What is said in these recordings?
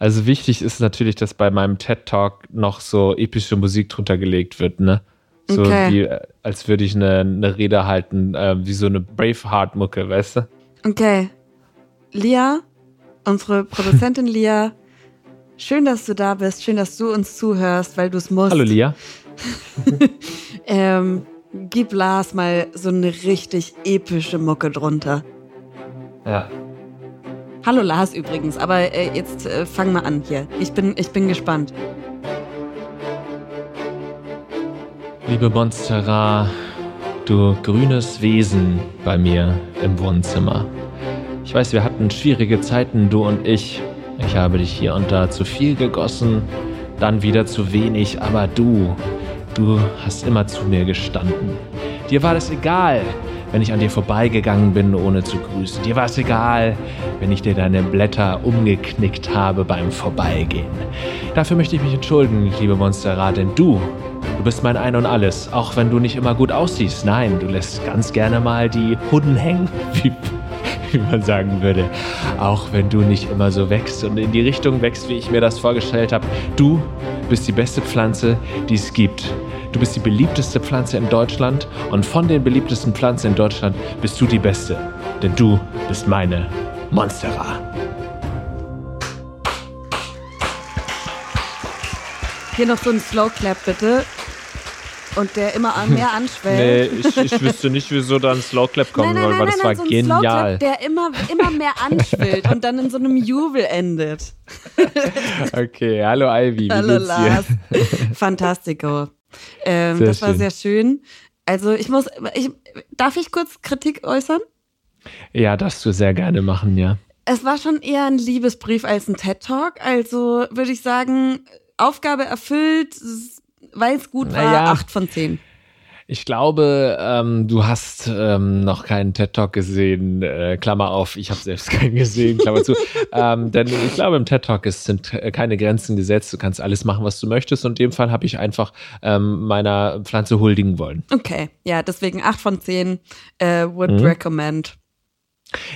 Also wichtig ist natürlich, dass bei meinem TED Talk noch so epische Musik drunter gelegt wird, ne? So Okay. wie, äh, als würde ich eine, eine Rede halten, äh, wie so eine Braveheart-Mucke, weißt du? Okay. Lia, unsere Produzentin Lia, schön, dass du da bist. Schön, dass du uns zuhörst, weil du es musst. Hallo Lia. Ähm, gib Lars mal so eine richtig epische Mucke drunter. Ja. Hallo Lars übrigens, aber äh, jetzt äh, fang mal an hier. Ich bin, ich bin gespannt. Liebe Monstera, du grünes Wesen bei mir im Wohnzimmer. Ich weiß, wir hatten schwierige Zeiten, du und ich. Ich habe dich hier und da zu viel gegossen, dann wieder zu wenig, aber du, du hast immer zu mir gestanden. Dir war es egal, wenn ich an dir vorbeigegangen bin, ohne zu grüßen. Dir war es egal, wenn ich dir deine Blätter umgeknickt habe beim Vorbeigehen. Dafür möchte ich mich entschuldigen, liebe Monstera, denn du, du bist mein Ein und Alles, auch wenn du nicht immer gut aussiehst. Nein, du lässt ganz gerne mal die Hunden hängen, wie, wie man sagen würde. Auch wenn du nicht immer so wächst und in die Richtung wächst, wie ich mir das vorgestellt habe. Du bist die beste Pflanze, die es gibt. Du bist die beliebteste Pflanze in Deutschland und von den beliebtesten Pflanzen in Deutschland bist du die beste. Denn du bist meine Monstera. Hier noch so ein Slow Clap bitte. Und der immer mehr Nee, anschwellt. ich, ich wüsste nicht, wieso da ein Slow Clap kommen soll, weil das war so genial. Slowclap, der immer, immer mehr anschwillt und dann in so einem Jubel endet. Okay, hallo Ivy, wie Hallo Lars. Fantastico. Ähm, das war schön. sehr schön. Also ich muss, ich, darf ich kurz Kritik äußern? Ja, darfst du sehr gerne machen, ja. Es war schon eher ein Liebesbrief als ein TED-Talk. Also würde ich sagen, Aufgabe erfüllt, weil es gut war, Naja. acht von zehn. Ich glaube, ähm, du hast ähm, noch keinen TED Talk gesehen, äh, Klammer auf, ich habe selbst keinen gesehen, Klammer zu. ähm, denn ich glaube, im TED Talk ist, sind äh, keine Grenzen gesetzt, du kannst alles machen, was du möchtest. Und in dem Fall habe ich einfach ähm, meiner Pflanze huldigen wollen. Okay, ja, deswegen acht von zehn äh, would Mhm. recommend.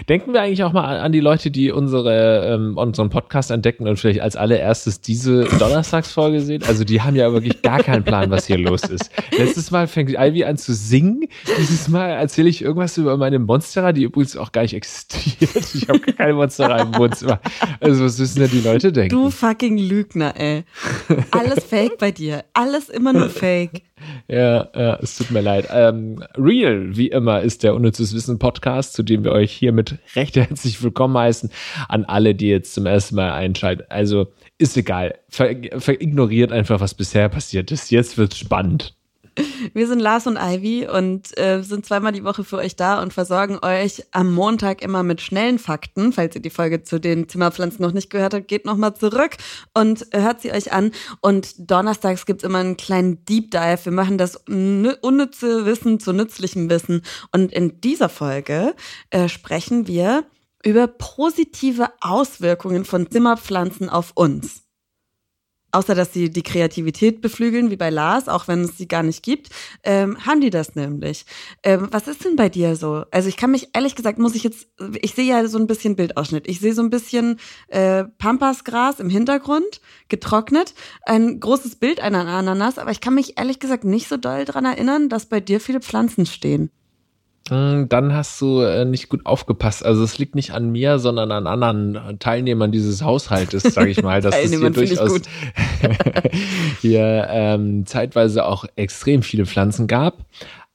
Denken wir eigentlich auch mal an, die Leute, die unsere, ähm, unseren Podcast entdecken und vielleicht als allererstes diese Donnerstagsfolge sehen. Also die haben ja wirklich gar keinen Plan, was hier los ist. Letztes Mal fängt Ivy an zu singen. Dieses Mal erzähle ich irgendwas über meine Monstera, die übrigens auch gar nicht existiert. Ich habe keine Monstera im Wohnzimmer. Also was müssen denn die Leute denken? Du fucking Lügner, ey. Alles fake bei dir. Alles immer nur fake. Ja, ja, es tut mir leid. Ähm, Real, wie immer, ist der Unnützes Wissen Podcast, zu dem wir euch hiermit recht herzlich willkommen heißen. An alle, die jetzt zum ersten Mal einschalten. Also, ist egal. Ver, verignoriert einfach, was bisher passiert ist. Jetzt wird's spannend. Wir sind Lars und Ivy und äh, sind zweimal die Woche für euch da und versorgen euch am Montag immer mit schnellen Fakten. Falls ihr die Folge zu den Zimmerpflanzen noch nicht gehört habt, geht nochmal zurück und hört sie euch an. Und donnerstags gibt's immer einen kleinen Deep Dive. Wir machen das nü- unnütze Wissen zu nützlichem Wissen. Und in dieser Folge äh, sprechen wir über positive Auswirkungen von Zimmerpflanzen auf uns. Außer dass sie die Kreativität beflügeln, wie bei Lars, auch wenn es sie gar nicht gibt, ähm, haben die das nämlich. Ähm, was ist denn bei dir so? Also ich kann mich, ehrlich gesagt, muss ich jetzt, ich sehe ja so ein bisschen Bildausschnitt. Ich sehe so ein bisschen äh, Pampasgras im Hintergrund, getrocknet, ein großes Bild einer Ananas, aber ich kann mich ehrlich gesagt nicht so doll dran erinnern, dass bei dir viele Pflanzen stehen. Hm, Dann hast du äh, nicht gut aufgepasst. Also es liegt nicht an mir, sondern an anderen Teilnehmern dieses Haushaltes, sage ich mal, dass es hier durchaus hier ähm, zeitweise auch extrem viele Pflanzen gab.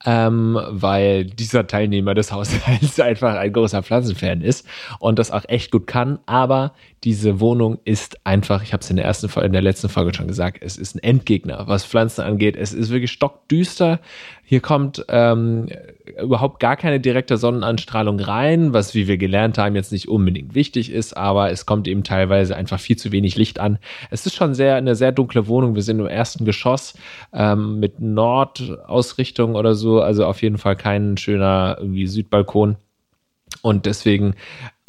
Ähm, weil dieser Teilnehmer des Haushalts einfach ein großer Pflanzenfan ist und das auch echt gut kann. Aber diese Wohnung ist einfach, ich habe es in der ersten in der letzten Folge schon gesagt, es ist ein Endgegner, was Pflanzen angeht. Es ist wirklich stockdüster. Hier kommt ähm, überhaupt gar keine direkte Sonnenanstrahlung rein, was, wie wir gelernt haben, jetzt nicht unbedingt wichtig ist, aber es kommt eben teilweise einfach viel zu wenig Licht an. Es ist schon sehr eine sehr dunkle Wohnung. Wir sind im ersten Geschoss ähm, mit Nordausrichtung oder so, also auf jeden Fall kein schöner irgendwie Südbalkon. Und deswegen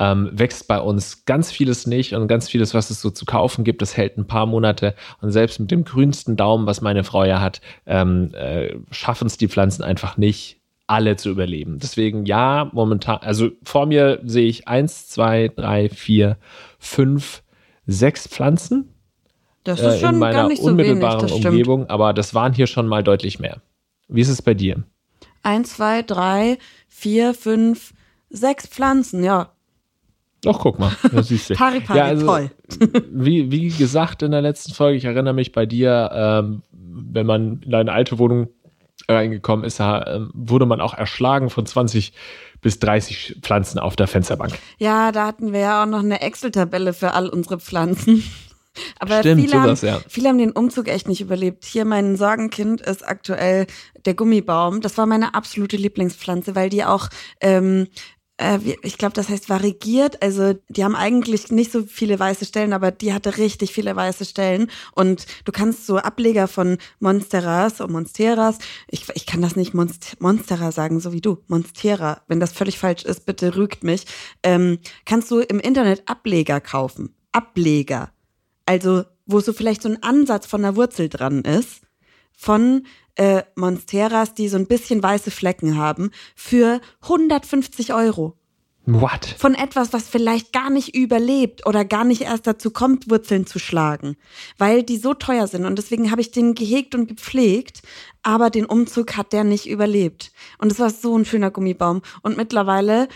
ähm, wächst bei uns ganz vieles nicht und ganz vieles, was es so zu kaufen gibt, das hält ein paar Monate und selbst mit dem grünsten Daumen, was meine Frau ja hat, ähm, äh, schaffen es die Pflanzen einfach nicht, alle zu überleben. Deswegen ja, momentan, also vor mir sehe ich eins, zwei, drei, vier, fünf, sechs Pflanzen. Das ist äh, schon in meiner gar nicht so unmittelbaren wenig, Umgebung, aber das waren hier schon mal deutlich mehr. Wie ist es bei dir? Eins, zwei, drei, vier, fünf, sechs Pflanzen, ja. Ach, guck mal, das siehst du. Pari, pari, ja, also, toll. wie, wie gesagt in der letzten Folge, ich erinnere mich bei dir, ähm, wenn man in deine alte Wohnung reingekommen ist, äh, wurde man auch erschlagen von 20 bis 30 Pflanzen auf der Fensterbank. Ja, da hatten wir ja auch noch eine Excel-Tabelle für all unsere Pflanzen. Aber Stimmt, viele, sowas, haben, ja. viele haben den Umzug echt nicht überlebt. Hier mein Sorgenkind ist aktuell der Gummibaum. Das war meine absolute Lieblingspflanze, weil die auch ähm, äh, ich glaube, das heißt variiert. Also die haben eigentlich nicht so viele weiße Stellen, aber die hatte richtig viele weiße Stellen. Und du kannst so Ableger von Monsteras und Monsteras, ich, ich kann das nicht Monst Monstera sagen, so wie du, Monstera. Wenn das völlig falsch ist, bitte rügt mich. Ähm, kannst du im Internet Ableger kaufen. Ableger. Also, wo so vielleicht so ein Ansatz von der Wurzel dran ist, von äh, Monsteras, die so ein bisschen weiße Flecken haben, für 150 Euro. What? Von etwas, was vielleicht gar nicht überlebt oder gar nicht erst dazu kommt, Wurzeln zu schlagen, weil die so teuer sind. Und deswegen habe ich den gehegt und gepflegt, aber den Umzug hat der nicht überlebt. Und es war so ein schöner Gummibaum. Und mittlerweile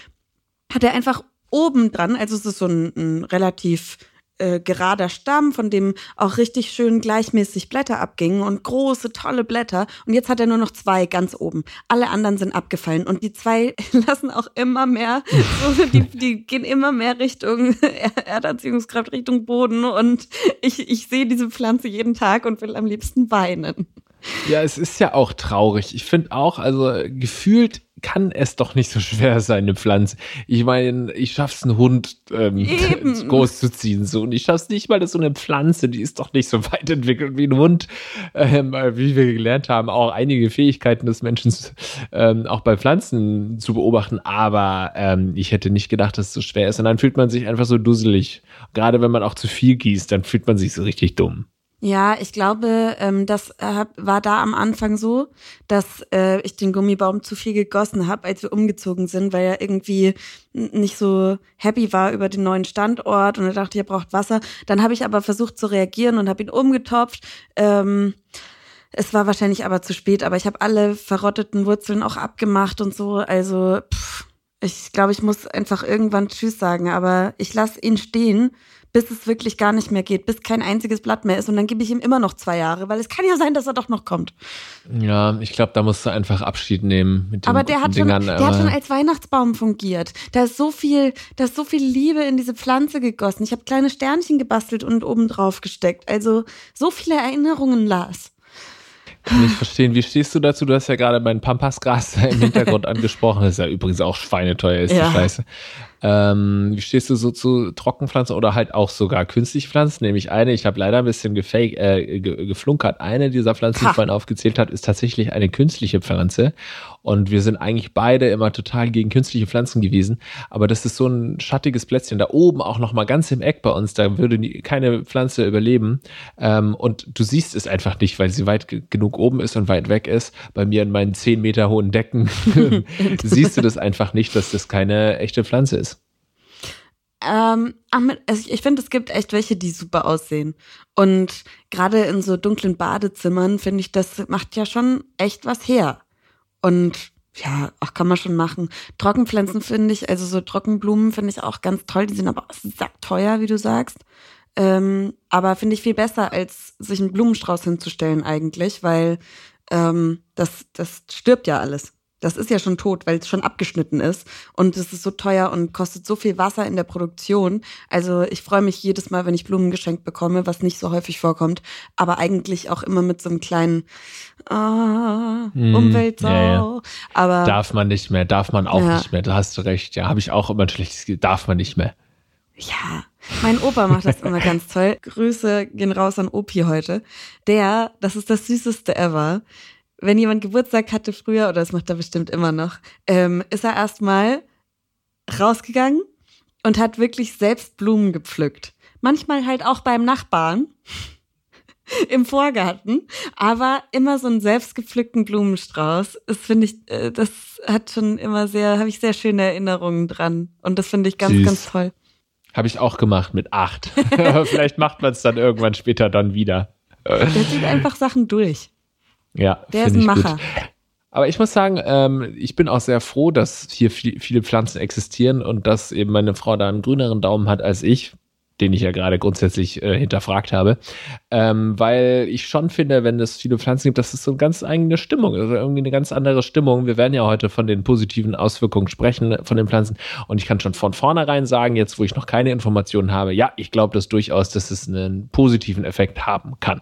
hat er einfach oben dran, also es ist so ein, ein relativ äh, gerader Stamm, von dem auch richtig schön gleichmäßig Blätter abgingen und große, tolle Blätter. Und jetzt hat er nur noch zwei ganz oben. Alle anderen sind abgefallen und die zwei lassen auch immer mehr, so, die, die gehen immer mehr Richtung Erdanziehungskraft, Richtung Boden. Und ich, ich sehe diese Pflanze jeden Tag und will am liebsten weinen. Ja, es ist ja auch traurig. Ich finde auch, also gefühlt kann es doch nicht so schwer sein, eine Pflanze. Ich meine, ich schaff's, einen Hund ähm, groß zu ziehen, so. Und ich schaff's nicht mal, dass so eine Pflanze, die ist doch nicht so weit entwickelt wie ein Hund, ähm, wie wir gelernt haben, auch einige Fähigkeiten des Menschen ähm, auch bei Pflanzen zu beobachten. Aber ähm, ich hätte nicht gedacht, dass es so schwer ist. Und dann fühlt man sich einfach so dusselig. Gerade wenn man auch zu viel gießt, dann fühlt man sich so richtig dumm. Ja, ich glaube, ähm, das äh, war da am Anfang so, dass äh, ich den Gummibaum zu viel gegossen habe, als wir umgezogen sind, weil er irgendwie nicht so happy war über den neuen Standort und er dachte, er braucht Wasser. Dann habe ich aber versucht zu reagieren und habe ihn umgetopft. Ähm, es war wahrscheinlich aber zu spät, aber ich habe alle verrotteten Wurzeln auch abgemacht und so. Also pff, ich glaube, ich muss einfach irgendwann Tschüss sagen, aber ich lasse ihn stehen bis es wirklich gar nicht mehr geht, bis kein einziges Blatt mehr ist. Und dann gebe ich ihm immer noch zwei Jahre, weil es kann ja sein, dass er doch noch kommt. Ja, ich glaube, da musst du einfach Abschied nehmen Aber der hat, Dingern, schon, der hat schon als Weihnachtsbaum fungiert. Da ist so viel, da ist so viel Liebe in diese Pflanze gegossen. Ich habe kleine Sternchen gebastelt und oben drauf gesteckt. Also so viele Erinnerungen, Lars. Kann ich verstehen. Wie stehst du dazu? Du hast ja gerade mein Pampasgras im Hintergrund angesprochen. Das ist ja übrigens auch schweineteuer, ist Ja. die Scheiße. Ähm, wie stehst du so zu Trockenpflanzen oder halt auch sogar künstliche Pflanzen? Nämlich eine, ich habe leider ein bisschen gefake, äh, ge geflunkert. Eine dieser Pflanzen, die Ha. ich vorhin aufgezählt habe, ist tatsächlich eine künstliche Pflanze. Und wir sind eigentlich beide immer total gegen künstliche Pflanzen gewesen. Aber das ist so ein schattiges Plätzchen. Da oben auch noch mal ganz im Eck bei uns, da würde nie, keine Pflanze überleben. Ähm, und du siehst es einfach nicht, weil sie weit ge- genug oben ist und weit weg ist. Bei mir in meinen 10 Meter hohen Decken siehst du das einfach nicht, dass das keine echte Pflanze ist. Ähm, also ich finde, es gibt echt welche, die super aussehen. Und gerade in so dunklen Badezimmern finde ich, das macht ja schon echt was her. Und ja, ach, kann man schon machen. Trockenpflanzen finde ich, also so Trockenblumen finde ich auch ganz toll. Die sind aber auch sackteuer, wie du sagst. Ähm, aber finde ich viel besser, als sich einen Blumenstrauß hinzustellen eigentlich, weil ähm, das, das stirbt ja alles. Das ist ja schon tot, weil es schon abgeschnitten ist. Und es ist so teuer und kostet so viel Wasser in der Produktion. Also ich freue mich jedes Mal, wenn ich Blumen geschenkt bekomme, was nicht so häufig vorkommt. Aber eigentlich auch immer mit so einem kleinen ah, hm, Umweltsau. Ja, ja. Aber darf man nicht mehr, darf man auch ja. nicht mehr. Da hast du recht. Ja, habe ich auch immer ein schlechtes Gefühl. Darf man nicht mehr. Ja, mein Opa macht das immer ganz toll. Grüße gehen raus an Opi heute. Der, das ist das süßeste ever. Wenn jemand Geburtstag hatte früher, oder das macht er bestimmt immer noch, ähm, ist er erstmal rausgegangen und hat wirklich selbst Blumen gepflückt. Manchmal halt auch beim Nachbarn im Vorgarten, aber immer so einen selbstgepflückten Blumenstrauß. Das finde ich, äh, das hat schon immer sehr, habe ich sehr schöne Erinnerungen dran. Und das finde ich ganz, Süß. ganz toll. Habe ich auch gemacht mit acht. Vielleicht macht man es dann irgendwann später dann wieder. Der zieht einfach Sachen durch. Ja, der ist ein Macher. Gut. Aber ich muss sagen, ähm, ich bin auch sehr froh, dass hier viel, viele Pflanzen existieren und dass eben meine Frau da einen grüneren Daumen hat als ich den ich ja gerade grundsätzlich äh, hinterfragt habe, ähm, weil ich schon finde, wenn es viele Pflanzen gibt, das ist so eine ganz eigene Stimmung, also irgendwie eine ganz andere Stimmung. Wir werden ja heute von den positiven Auswirkungen sprechen von den Pflanzen und ich kann schon von vornherein sagen, jetzt wo ich noch keine Informationen habe, ja, ich glaube das durchaus, dass es einen positiven Effekt haben kann.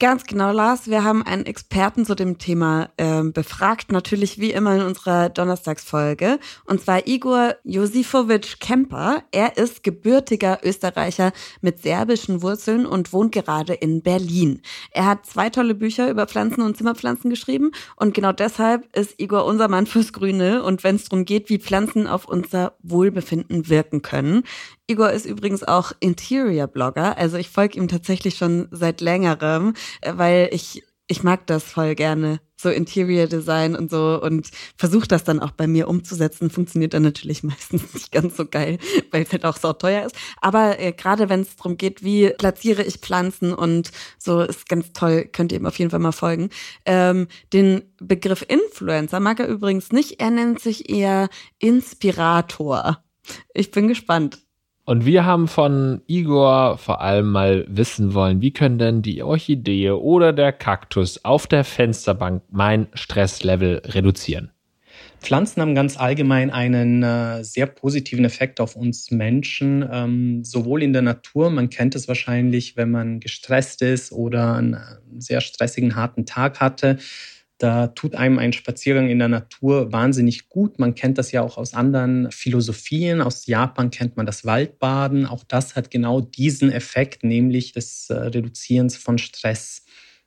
Ganz genau, Lars. Wir haben einen Experten zu dem Thema äh, befragt, natürlich wie immer in unserer Donnerstagsfolge. Und zwar Igor Josifowitsch Kemper. Er ist gebürtiger Österreicher mit serbischen Wurzeln und wohnt gerade in Berlin. Er hat zwei tolle Bücher über Pflanzen und Zimmerpflanzen geschrieben. Und genau deshalb ist Igor unser Mann fürs Grüne. Und wenn es darum geht, wie Pflanzen auf unser Wohlbefinden wirken können. Igor ist übrigens auch Interior-Blogger. Also ich folge ihm tatsächlich schon seit längerem, äh, weil ich, ich mag das voll gerne. So Interior Design und so und versuche das dann auch bei mir umzusetzen. Funktioniert dann natürlich meistens nicht ganz so geil, weil es halt auch so teuer ist. Aber äh, gerade wenn es darum geht, wie platziere ich Pflanzen und so, ist ganz toll, könnt ihr ihm auf jeden Fall mal folgen. Ähm, den Begriff Influencer mag er übrigens nicht. Er nennt sich eher Inspirator. Ich bin gespannt. Und wir haben von Igor vor allem mal wissen wollen, wie können denn die Orchidee oder der Kaktus auf der Fensterbank mein Stresslevel reduzieren? Pflanzen haben ganz allgemein einen äh, sehr positiven Effekt auf uns Menschen, ähm, sowohl in der Natur, man kennt es wahrscheinlich, wenn man gestresst ist oder einen äh, sehr stressigen, harten Tag hatte, da tut einem ein Spaziergang in der Natur wahnsinnig gut. Man kennt das ja auch aus anderen Philosophien. Aus Japan kennt man das Waldbaden. Auch das hat genau diesen Effekt, nämlich des äh, Reduzierens von Stress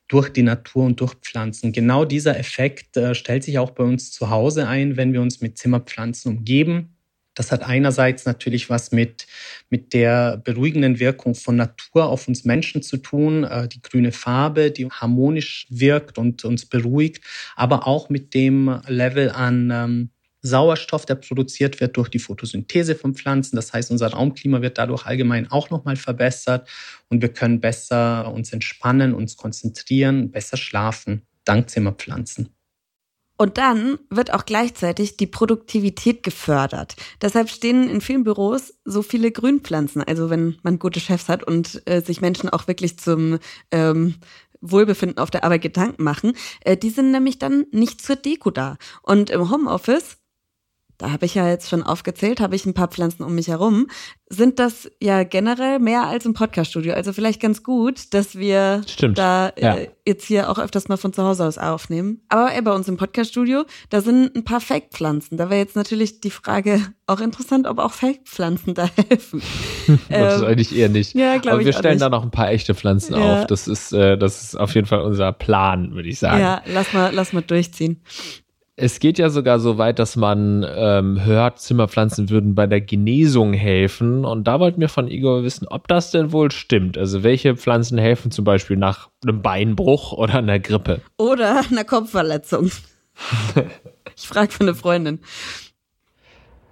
durch die Natur und durch Pflanzen. Genau dieser Effekt äh, stellt sich auch bei uns zu Hause ein, wenn wir uns mit Zimmerpflanzen umgeben. Das hat einerseits natürlich was mit, mit der beruhigenden Wirkung von Natur auf uns Menschen zu tun, äh, die grüne Farbe, die harmonisch wirkt und uns beruhigt, aber auch mit dem Level an ähm, Sauerstoff, der produziert wird durch die Photosynthese von Pflanzen. Das heißt, unser Raumklima wird dadurch allgemein auch nochmal verbessert und wir können besser uns entspannen, uns konzentrieren, besser schlafen, dank Zimmerpflanzen. Und dann wird auch gleichzeitig die Produktivität gefördert. Deshalb stehen in vielen Büros so viele Grünpflanzen. Also wenn man gute Chefs hat und äh, sich Menschen auch wirklich zum ähm, Wohlbefinden auf der Arbeit Gedanken machen, äh, die sind nämlich dann nicht zur Deko da. Und im Homeoffice da habe ich ja jetzt schon aufgezählt, habe ich ein paar Pflanzen um mich herum, sind das ja generell mehr als im Podcaststudio. Also vielleicht ganz gut, dass wir Stimmt. da äh, ja. jetzt hier auch öfters mal von zu Hause aus aufnehmen. Aber ey, bei uns im Podcaststudio, da sind ein paar Fake-Pflanzen. Da wäre jetzt natürlich die Frage auch interessant, ob auch Fake-Pflanzen da helfen. das ist ähm, eigentlich eher nicht. Ja, glaube Aber wir stellen da noch ein paar echte Pflanzen ja. auf. Das ist, äh, das ist auf jeden Fall unser Plan, würde ich sagen. Ja, lass mal, lass mal durchziehen. Es geht ja sogar so weit, dass man ähm, hört, Zimmerpflanzen würden bei der Genesung helfen. Und da wollten wir von Igor wissen, ob das denn wohl stimmt. Also welche Pflanzen helfen zum Beispiel nach einem Beinbruch oder einer Grippe? Oder einer Kopfverletzung. ich frage für eine Freundin.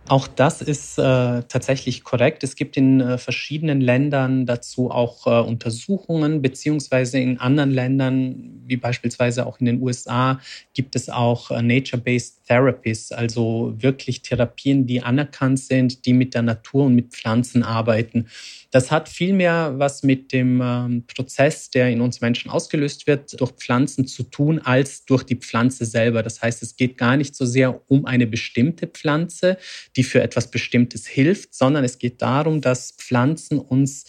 Auch das ist äh, tatsächlich korrekt. Es gibt in äh, verschiedenen Ländern dazu auch äh, Untersuchungen, beziehungsweise in anderen Ländern, wie beispielsweise auch in den USA, gibt es auch äh, Nature-Based Therapies, also wirklich Therapien, die anerkannt sind, die mit der Natur und mit Pflanzen arbeiten. Das hat vielmehr was mit dem ähm, Prozess, der in uns Menschen ausgelöst wird, durch Pflanzen zu tun, als durch die Pflanze selber. Das heißt, es geht gar nicht so sehr um eine bestimmte Pflanze, die für etwas Bestimmtes hilft, sondern es geht darum, dass Pflanzen uns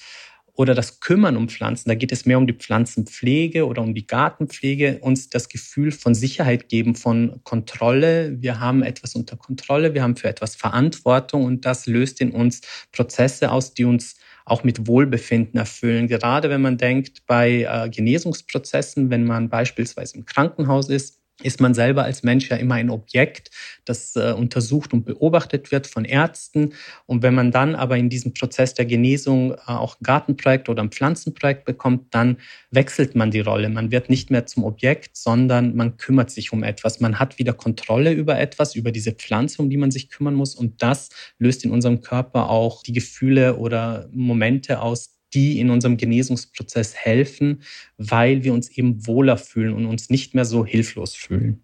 oder das Kümmern um Pflanzen, da geht es mehr um die Pflanzenpflege oder um die Gartenpflege, uns das Gefühl von Sicherheit geben, von Kontrolle. Wir haben etwas unter Kontrolle, wir haben für etwas Verantwortung und das löst in uns Prozesse aus, die uns auch mit Wohlbefinden erfüllen. Gerade wenn man denkt bei äh, Genesungsprozessen, wenn man beispielsweise im Krankenhaus ist, ist man selber als Mensch ja immer ein Objekt, das äh, untersucht und beobachtet wird von Ärzten. Und wenn man dann aber in diesem Prozess der Genesung äh, auch ein Gartenprojekt oder ein Pflanzenprojekt bekommt, dann wechselt man die Rolle. Man wird nicht mehr zum Objekt, sondern man kümmert sich um etwas. Man hat wieder Kontrolle über etwas, über diese Pflanze, um die man sich kümmern muss. Und das löst in unserem Körper auch die Gefühle oder Momente aus, die in unserem Genesungsprozess helfen, weil wir uns eben wohler fühlen und uns nicht mehr so hilflos fühlen.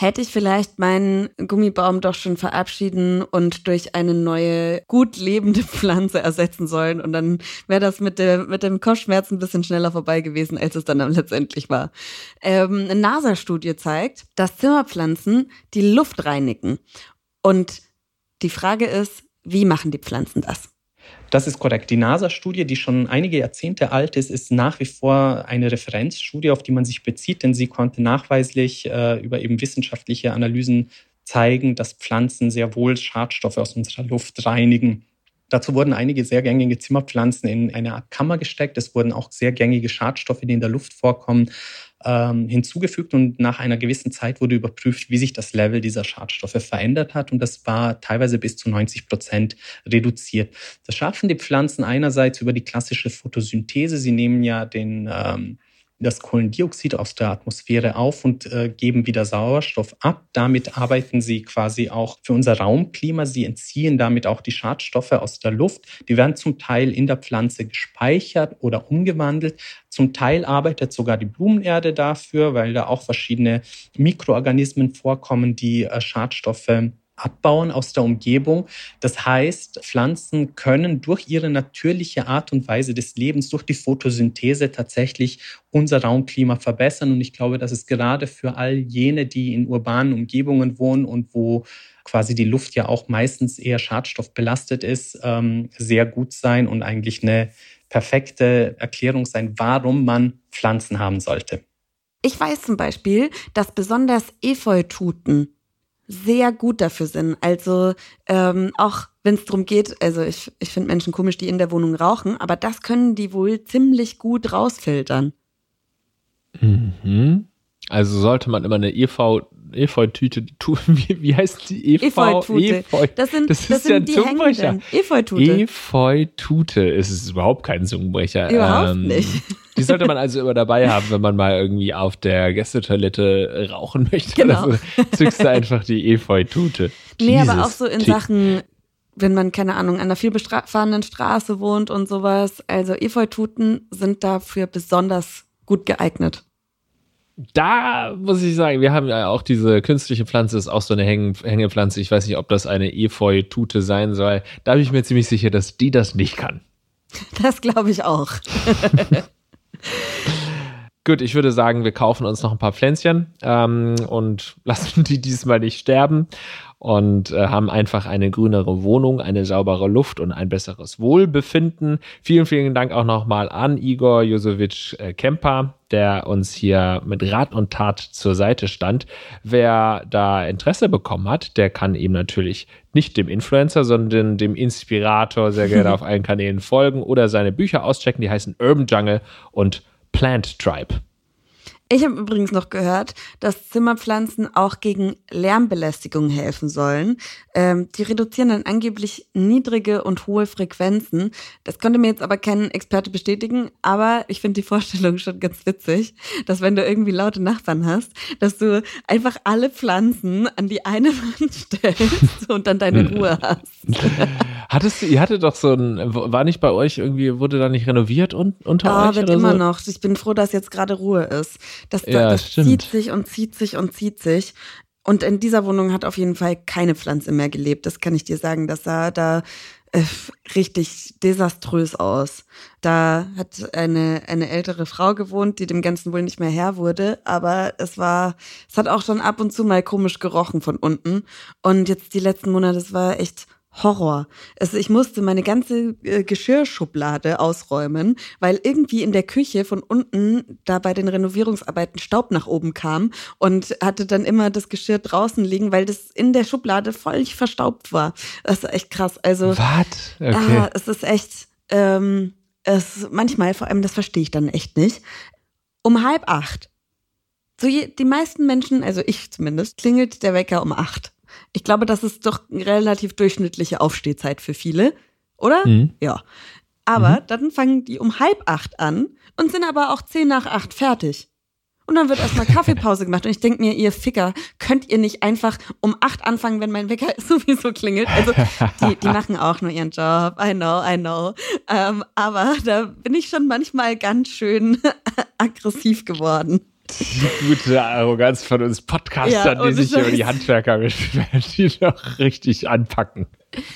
Hätte ich vielleicht meinen Gummibaum doch schon verabschieden und durch eine neue, gut lebende Pflanze ersetzen sollen. Und dann wäre das mit, der, mit dem Kopfschmerz ein bisschen schneller vorbei gewesen, als es dann letztendlich war. Ähm, eine NASA-Studie zeigt, dass Zimmerpflanzen die Luft reinigen. Und die Frage ist, wie machen die Pflanzen das? Das ist korrekt. Die NASA-Studie, die schon einige Jahrzehnte alt ist, ist nach wie vor eine Referenzstudie, auf die man sich bezieht, denn sie konnte nachweislich äh, über eben wissenschaftliche Analysen zeigen, dass Pflanzen sehr wohl Schadstoffe aus unserer Luft reinigen. Dazu wurden einige sehr gängige Zimmerpflanzen in eine Art Kammer gesteckt. Es wurden auch sehr gängige Schadstoffe, die in der Luft vorkommen, ähm, hinzugefügt und nach einer gewissen Zeit wurde überprüft, wie sich das Level dieser Schadstoffe verändert hat und das war teilweise bis zu 90 Prozent reduziert. Das schaffen die Pflanzen einerseits über die klassische Photosynthese. Sie nehmen ja den ähm, das Kohlendioxid aus der Atmosphäre auf und äh, geben wieder Sauerstoff ab. Damit arbeiten sie quasi auch für unser Raumklima. Sie entziehen damit auch die Schadstoffe aus der Luft. Die werden zum Teil in der Pflanze gespeichert oder umgewandelt. Zum Teil arbeitet sogar die Blumenerde dafür, weil da auch verschiedene Mikroorganismen vorkommen, die äh, Schadstoffe abbauen aus der Umgebung. Das heißt, Pflanzen können durch ihre natürliche Art und Weise des Lebens, durch die Photosynthese tatsächlich unser Raumklima verbessern. Und ich glaube, das ist gerade für all jene, die in urbanen Umgebungen wohnen und wo quasi die Luft ja auch meistens eher schadstoffbelastet ist, ähm, sehr gut sein und eigentlich eine perfekte Erklärung sein, warum man Pflanzen haben sollte. Ich weiß zum Beispiel, dass besonders Efeututen sehr gut dafür sind. Also ähm, auch wenn es darum geht, also ich, ich finde Menschen komisch, die in der Wohnung rauchen, aber das können die wohl ziemlich gut rausfiltern. Mhm. Also sollte man immer eine EV Efeutüte tun. Wie, wie heißt die? Efeu, Efeutute. Efeu. Das sind, das, das sind ja die Zungenbrecher. Efeutute. Efeutute. Es ist überhaupt kein Zungenbrecher. Überhaupt ähm, nicht. Die sollte man also immer dabei haben, wenn man mal irgendwie auf der Gästetoilette rauchen möchte. Genau. Also zückst du einfach die Efeutute. Nee, aber auch so in Sachen wenn man, keine Ahnung, an einer vielbefahrenen Straße wohnt und sowas. Also Efeututen sind dafür besonders gut geeignet da muss ich sagen, wir haben ja auch diese künstliche Pflanze, ist auch so eine Häng Hängepflanze. Ich weiß nicht, ob das eine Efeu-Tute sein soll. Da bin ich mir ziemlich sicher, dass die das nicht kann. Das glaube ich auch. Gut, ich würde sagen, wir kaufen uns noch ein paar Pflänzchen ähm, und lassen die diesmal nicht sterben und äh, haben einfach eine grünere Wohnung, eine saubere Luft und ein besseres Wohlbefinden. Vielen, vielen Dank auch nochmal an Igor Josovic äh, Kemper, der uns hier mit Rat und Tat zur Seite stand. Wer da Interesse bekommen hat, der kann ihm natürlich nicht dem Influencer, sondern dem Inspirator sehr gerne auf allen Kanälen folgen oder seine Bücher auschecken. Die heißen Urban Jungle und Plant Tribe. Ich habe übrigens noch gehört, dass Zimmerpflanzen auch gegen Lärmbelästigung helfen sollen. Ähm, die reduzieren dann angeblich niedrige und hohe Frequenzen. Das konnte mir jetzt aber kein Experte bestätigen, aber ich finde die Vorstellung schon ganz witzig, dass wenn du irgendwie laute Nachbarn hast, dass du einfach alle Pflanzen an die eine Wand stellst und dann deine Ruhe hast. Hattest du, ihr hattet doch so ein, war nicht bei euch irgendwie, wurde da nicht renoviert und, unter oh, euch? wird oder immer so? noch. Ich bin froh, dass jetzt gerade Ruhe ist. Das, Ja, das stimmt. zieht sich und zieht sich und zieht sich. Und in dieser Wohnung hat auf jeden Fall keine Pflanze mehr gelebt. Das kann ich dir sagen. Das sah da äh, richtig desaströs aus. Da hat eine, eine ältere Frau gewohnt, die dem Ganzen wohl nicht mehr Herr wurde. Aber es war, es hat auch schon ab und zu mal komisch gerochen von unten. Und jetzt die letzten Monate, es war echt Horror. Also ich musste meine ganze äh, Geschirrschublade ausräumen, weil irgendwie in der Küche von unten da bei den Renovierungsarbeiten Staub nach oben kam und hatte dann immer das Geschirr draußen liegen, weil das in der Schublade völlig verstaubt war. Das ist echt krass. Also Was? Okay. ah, es ist echt, ähm, es manchmal, vor allem das verstehe ich dann echt nicht. Um halb acht. So je, die meisten Menschen, also ich zumindest, klingelt der Wecker um acht. Ich glaube, das ist doch eine relativ durchschnittliche Aufstehzeit für viele, oder? Mhm. Ja. Aber dann fangen die um halb acht an und sind aber auch zehn nach acht fertig. Und dann wird erstmal Kaffeepause gemacht. Und ich denke mir, ihr Ficker, könnt ihr nicht einfach um acht anfangen, wenn mein Wecker sowieso klingelt? Also, die, die machen auch nur ihren Job. I know, I know. Ähm, aber da bin ich schon manchmal ganz schön aggressiv geworden. Die gute Arroganz von uns Podcastern, Ja, die sich über die. Handwerker beschweren, die doch richtig anpacken.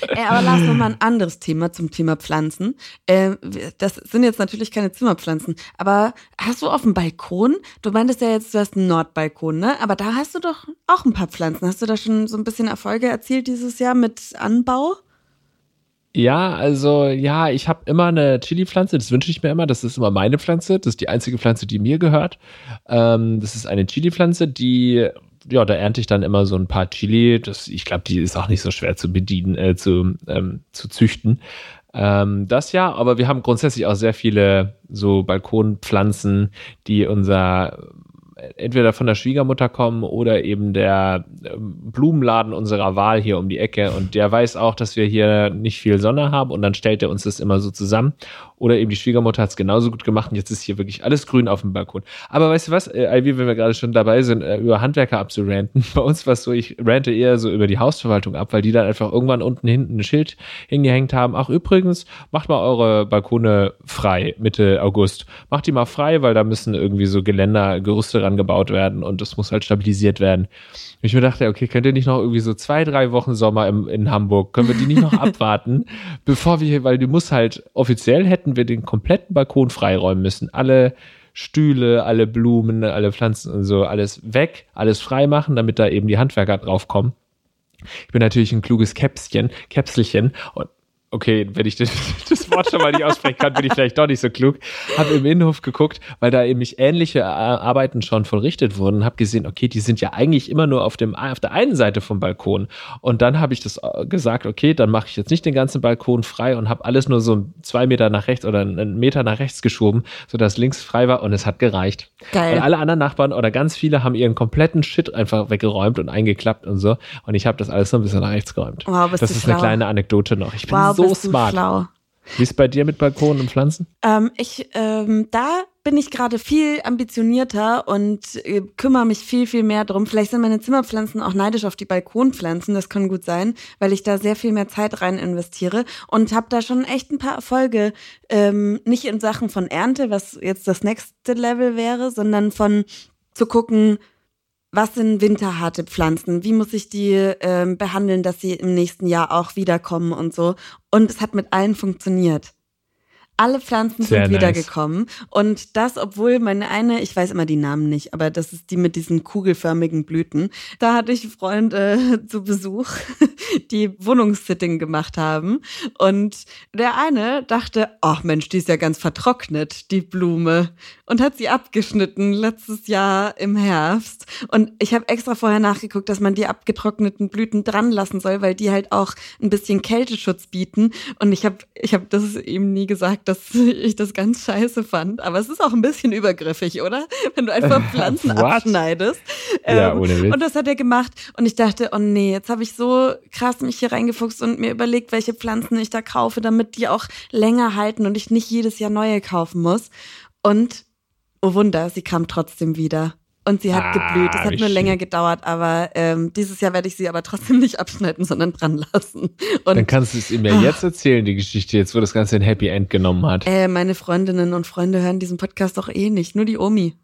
Ey, aber lass noch mal ein anderes Thema zum Thema Pflanzen. Äh, das sind jetzt natürlich keine Zimmerpflanzen, aber hast du auf dem Balkon, du meintest ja jetzt, du hast einen Nordbalkon, ne? Aber da hast du doch auch ein paar Pflanzen. Hast du da schon so ein bisschen Erfolge erzielt dieses Jahr mit Anbau? Ja, also ja, ich habe immer eine Chili-Pflanze, das wünsche ich mir immer. Das ist immer meine Pflanze. Das ist die einzige Pflanze, die mir gehört. Ähm, das ist eine Chili-Pflanze, die, ja, da ernte ich dann immer so ein paar Chili. Das, ich glaube, die ist auch nicht so schwer zu bedienen, äh, zu, ähm, zu züchten. Ähm, das ja, aber wir haben grundsätzlich auch sehr viele so Balkonpflanzen, die unser entweder von der Schwiegermutter kommen oder eben der ähm, Blumenladen unserer Wahl hier um die Ecke und der weiß auch, dass wir hier nicht viel Sonne haben und dann stellt er uns das immer so zusammen. Oder eben die Schwiegermutter hat es genauso gut gemacht und jetzt ist hier wirklich alles grün auf dem Balkon. Aber weißt du was, äh, Ivy, wenn wir gerade schon dabei sind, äh, über Handwerker abzuranten, bei uns war es so, ich rante eher so über die Hausverwaltung ab, weil die dann einfach irgendwann unten hinten ein Schild hingehängt haben. Ach übrigens, macht mal eure Balkone frei Mitte August. Macht die mal frei, weil da müssen irgendwie so Geländer, Gerüste rangebaut werden und das muss halt stabilisiert werden. Und ich mir dachte, okay, könnt ihr nicht noch irgendwie so zwei, drei Wochen Sommer im, in Hamburg, können wir die nicht noch abwarten, bevor wir hier, weil du musst halt, offiziell hätten wir den kompletten Balkon freiräumen müssen. Alle Stühle, alle Blumen, alle Pflanzen und so, alles weg, alles frei machen, damit da eben die Handwerker draufkommen. Ich bin natürlich ein kluges Käpschen, Käpselchen und okay, wenn ich das, das Wort schon mal nicht aussprechen kann, bin ich vielleicht doch nicht so klug. Habe im Innenhof geguckt, weil da eben nicht ähnliche äh, Arbeiten schon vollrichtet wurden, habe gesehen, okay, die sind ja eigentlich immer nur auf dem auf der einen Seite vom Balkon. Und dann habe ich das äh, gesagt, okay, dann mache ich jetzt nicht den ganzen Balkon frei und habe alles nur so zwei Meter nach rechts oder einen Meter nach rechts geschoben, sodass links frei war und es hat gereicht. Geil. Und alle anderen Nachbarn oder ganz viele haben ihren kompletten Shit einfach weggeräumt und eingeklappt und so. Und ich habe das alles so ein bisschen nach rechts geräumt. Wow, das ist schlau. eine kleine Anekdote noch. Ich bin Wow, so du smart. schlau. Wie ist es bei dir mit Balkonen und Pflanzen? Ähm, ich, ähm, da bin ich gerade viel ambitionierter und äh, kümmere mich viel, viel mehr drum. Vielleicht sind meine Zimmerpflanzen auch neidisch auf die Balkonpflanzen, das kann gut sein, weil ich da sehr viel mehr Zeit rein investiere und habe da schon echt ein paar Erfolge, ähm, nicht in Sachen von Ernte, was jetzt das nächste Level wäre, sondern von zu gucken, was sind winterharte Pflanzen? Wie muss ich die ähm, behandeln, dass sie im nächsten Jahr auch wiederkommen und so? Und es hat mit allen funktioniert. Alle Pflanzen Sehr sind nice. wiedergekommen. Und das, obwohl meine eine, ich weiß immer die Namen nicht, aber das ist die mit diesen kugelförmigen Blüten. Da hatte ich Freunde zu Besuch, die Wohnungssitting gemacht haben. Und der eine dachte, ach Mensch, die ist ja ganz vertrocknet, die Blume. Und hat sie abgeschnitten letztes Jahr im Herbst. Und ich habe extra vorher nachgeguckt, dass man die abgetrockneten Blüten dran lassen soll, weil die halt auch ein bisschen Kälteschutz bieten. Und ich habe ich hab das ihm nie gesagt, gesagt, dass ich das ganz scheiße fand. Aber es ist auch ein bisschen übergriffig, oder? Wenn du einfach Pflanzen abschneidest. Ja, ähm, ohne Witz. Und das hat er gemacht. Und ich dachte, oh nee, jetzt habe ich so krass mich hier reingefuchst und mir überlegt, welche Pflanzen ich da kaufe, damit die auch länger halten und ich nicht jedes Jahr neue kaufen muss. Und, oh Wunder, sie kam trotzdem wieder. Und sie hat ah, geblüht. Es hat nur schön. länger gedauert, aber ähm, dieses Jahr werde ich sie aber trotzdem nicht abschneiden, sondern dran lassen. Und, Dann kannst du es ihm ja jetzt erzählen, die Geschichte, jetzt wo das Ganze ein Happy End genommen hat. Äh, meine Freundinnen und Freunde hören diesen Podcast doch eh nicht, nur die Omi.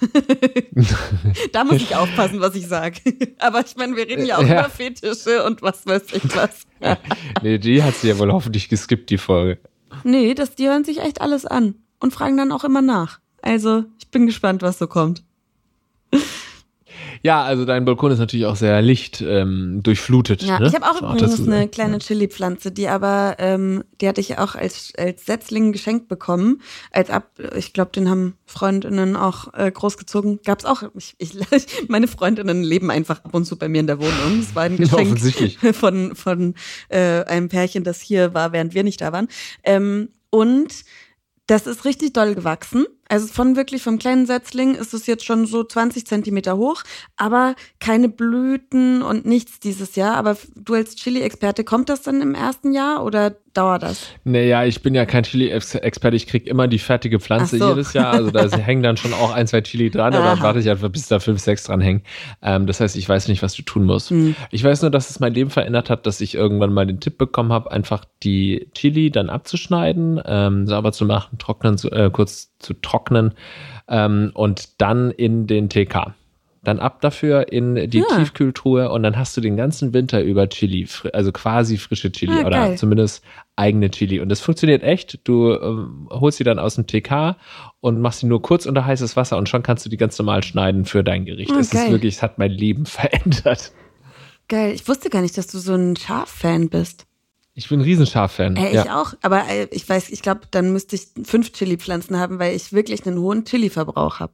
da muss ich aufpassen, was ich sage. Aber ich meine, wir reden ja auch ja. über Fetische und was weiß ich was. nee, die hat sie ja wohl hoffentlich geskippt, die Folge. Nee, das, die hören sich echt alles an und fragen dann auch immer nach. Also, ich bin gespannt, was so kommt. Ja, also dein Balkon ist natürlich auch sehr licht ähm, durchflutet. Ja, ne? ich habe auch übrigens eine kleine Chili-Pflanze, die aber, ähm, die hatte ich auch als, als Setzling geschenkt bekommen. Als ab, ich glaube, den haben Freundinnen auch äh, großgezogen. Gab's auch, ich, ich, meine Freundinnen leben einfach ab und zu bei mir in der Wohnung. Es war ein Geschenk von, von äh, einem Pärchen, das hier war, während wir nicht da waren. Ähm, und das ist richtig doll gewachsen. Also von wirklich vom kleinen Setzling ist es jetzt schon so 20 Zentimeter hoch, aber keine Blüten und nichts dieses Jahr. Aber du als Chili-Experte, kommt das dann im ersten Jahr oder dauert das? Naja, ich bin ja kein Chili-Experte. Ich kriege immer die fertige Pflanze so. jedes Jahr. Also da hängen dann schon auch ein, zwei Chili dran. Und dann warte ich einfach, bis da fünf, sechs dran hängen. Ähm, das heißt, ich weiß nicht, was du tun musst. Hm. Ich weiß nur, dass es mein Leben verändert hat, dass ich irgendwann mal den Tipp bekommen habe, einfach die Chili dann abzuschneiden, ähm, sauber zu machen, trocknen, äh, kurz zu trocknen ähm, und dann in den TK. Dann ab dafür in die ja. Tiefkühltruhe und dann hast du den ganzen Winter über Chili, also quasi frische Chili ah, oder geil. zumindest eigene Chili. Und das funktioniert echt. Du ähm, holst sie dann aus dem TK und machst sie nur kurz unter heißes Wasser und schon kannst du die ganz normal schneiden für dein Gericht. Ah, es ist wirklich, es hat mein Leben verändert. Geil. Ich wusste gar nicht, dass du so ein Schaf-Fan bist. Ich bin ein Riesenschaf-Fan. Äh, ich ja. auch, aber äh, ich weiß, ich glaube, dann müsste ich fünf Chili-Pflanzen haben, weil ich wirklich einen hohen Chili-Verbrauch habe.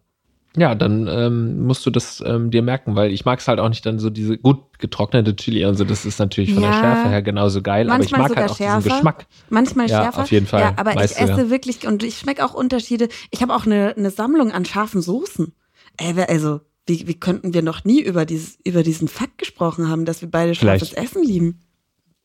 Ja, dann ähm, musst du das ähm, dir merken, weil ich mag es halt auch nicht dann so diese gut getrocknete Chili und so. Das ist natürlich von ja, der Schärfe her genauso geil, aber ich mag halt auch schärfer, diesen Geschmack. Manchmal ja, schärfer. Auf jeden Fall. Ja, aber ich esse ja. wirklich und ich schmecke auch Unterschiede. Ich habe auch eine, eine Sammlung an scharfen Soßen. Äh, also wie, wie könnten wir noch nie über, dieses, über diesen Fakt gesprochen haben, dass wir beide scharfes Vielleicht. Essen lieben?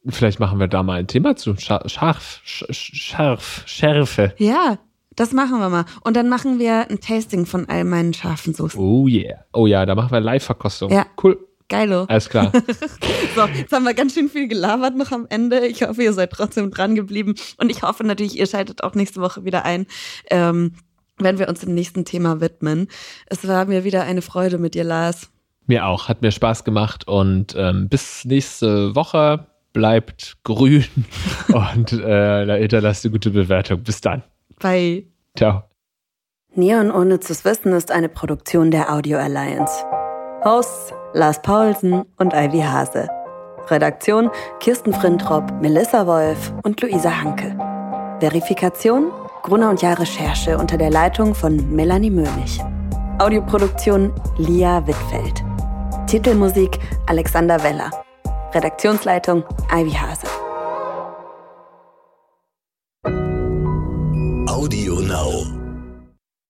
Vielleicht machen wir da mal ein Thema zu. Scharf, scharf, Schärfe. Ja, das machen wir mal. Und dann machen wir ein Tasting von all meinen scharfen Soßen. Oh yeah. Oh ja, da machen wir Live-Verkostung. Ja. Cool. Geilo. Alles klar. so, jetzt haben wir ganz schön viel gelabert noch am Ende. Ich hoffe, ihr seid trotzdem dran geblieben. Und ich hoffe natürlich, ihr schaltet auch nächste Woche wieder ein. Ähm, wenn wir uns dem nächsten Thema widmen. Es war mir wieder eine Freude mit dir, Lars. Mir auch, hat mir Spaß gemacht und ähm, bis nächste Woche bleibt grün und äh, da hinterlasst eine gute Bewertung. Bis dann. Bye. Ciao. Neon ohne zu wissen ist eine Produktion der Audio Alliance. Hosts Lars Paulsen und Ivy Hase. Redaktion Kirsten Frintrop, Melissa Wolf und Luisa Hanke. Verifikation Gruner und Jahr Recherche unter der Leitung von Melanie Möhlich. Audioproduktion Lia Wittfeld. Titelmusik Alexander Weller. Redaktionsleitung Ivy Hase.